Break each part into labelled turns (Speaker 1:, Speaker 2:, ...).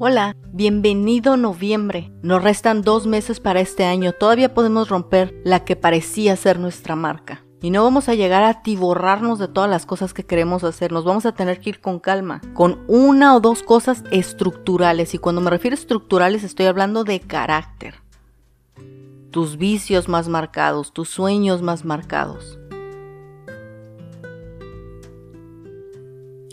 Speaker 1: Hola, bienvenido noviembre. Nos restan dos meses para este año. Todavía podemos romper la que parecía ser nuestra marca. Y no vamos a llegar a tiborrarnos de todas las cosas que queremos hacer. Nos vamos a tener que ir con calma, con una o dos cosas estructurales. Y cuando me refiero a estructurales estoy hablando de carácter. Tus vicios más marcados, tus sueños más marcados.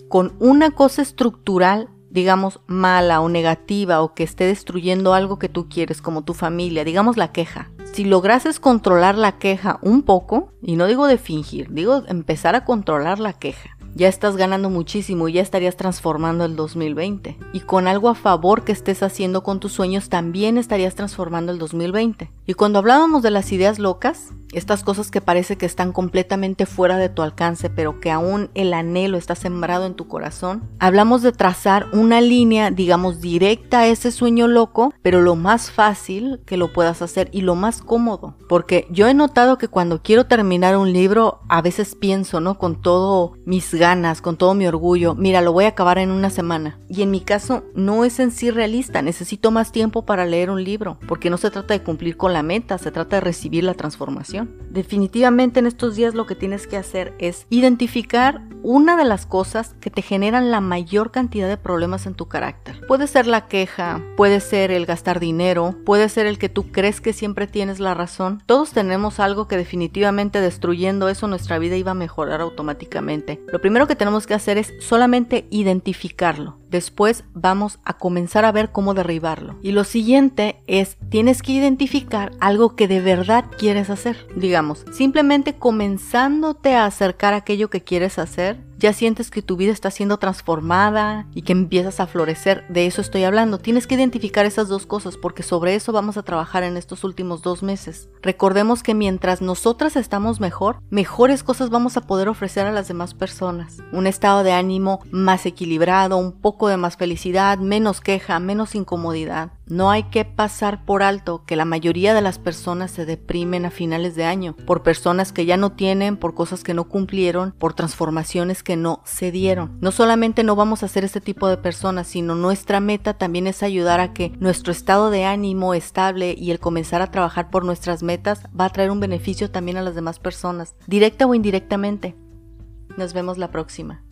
Speaker 1: Con una cosa estructural digamos, mala o negativa o que esté destruyendo algo que tú quieres, como tu familia, digamos la queja. Si lograses controlar la queja un poco, y no digo de fingir, digo empezar a controlar la queja, ya estás ganando muchísimo y ya estarías transformando el 2020. Y con algo a favor que estés haciendo con tus sueños, también estarías transformando el 2020. Y cuando hablábamos de las ideas locas, estas cosas que parece que están completamente fuera de tu alcance, pero que aún el anhelo está sembrado en tu corazón, hablamos de trazar una línea, digamos, directa a ese sueño loco, pero lo más fácil que lo puedas hacer y lo más cómodo. Porque yo he notado que cuando quiero terminar un libro, a veces pienso, ¿no? Con todo mis ganas, con todo mi orgullo, mira, lo voy a acabar en una semana. Y en mi caso no es en sí realista, necesito más tiempo para leer un libro, porque no se trata de cumplir con la meta, se trata de recibir la transformación. Definitivamente en estos días lo que tienes que hacer es identificar una de las cosas que te generan la mayor cantidad de problemas en tu carácter. Puede ser la queja, puede ser el gastar dinero, puede ser el que tú crees que siempre tienes la razón. Todos tenemos algo que definitivamente destruyendo eso nuestra vida iba a mejorar automáticamente. Lo primero que tenemos que hacer es solamente identificarlo. Después vamos a comenzar a ver cómo derribarlo. Y lo siguiente es, tienes que identificar algo que de verdad quieres hacer. Digamos, simplemente comenzándote a acercar a aquello que quieres hacer, ya sientes que tu vida está siendo transformada y que empiezas a florecer. De eso estoy hablando. Tienes que identificar esas dos cosas porque sobre eso vamos a trabajar en estos últimos dos meses. Recordemos que mientras nosotras estamos mejor, mejores cosas vamos a poder ofrecer a las demás personas. Un estado de ánimo más equilibrado, un poco de más felicidad, menos queja, menos incomodidad. No hay que pasar por alto que la mayoría de las personas se deprimen a finales de año por personas que ya no tienen, por cosas que no cumplieron, por transformaciones que no se dieron. No solamente no vamos a ser este tipo de personas, sino nuestra meta también es ayudar a que nuestro estado de ánimo estable y el comenzar a trabajar por nuestras metas va a traer un beneficio también a las demás personas, directa o indirectamente. Nos vemos la próxima.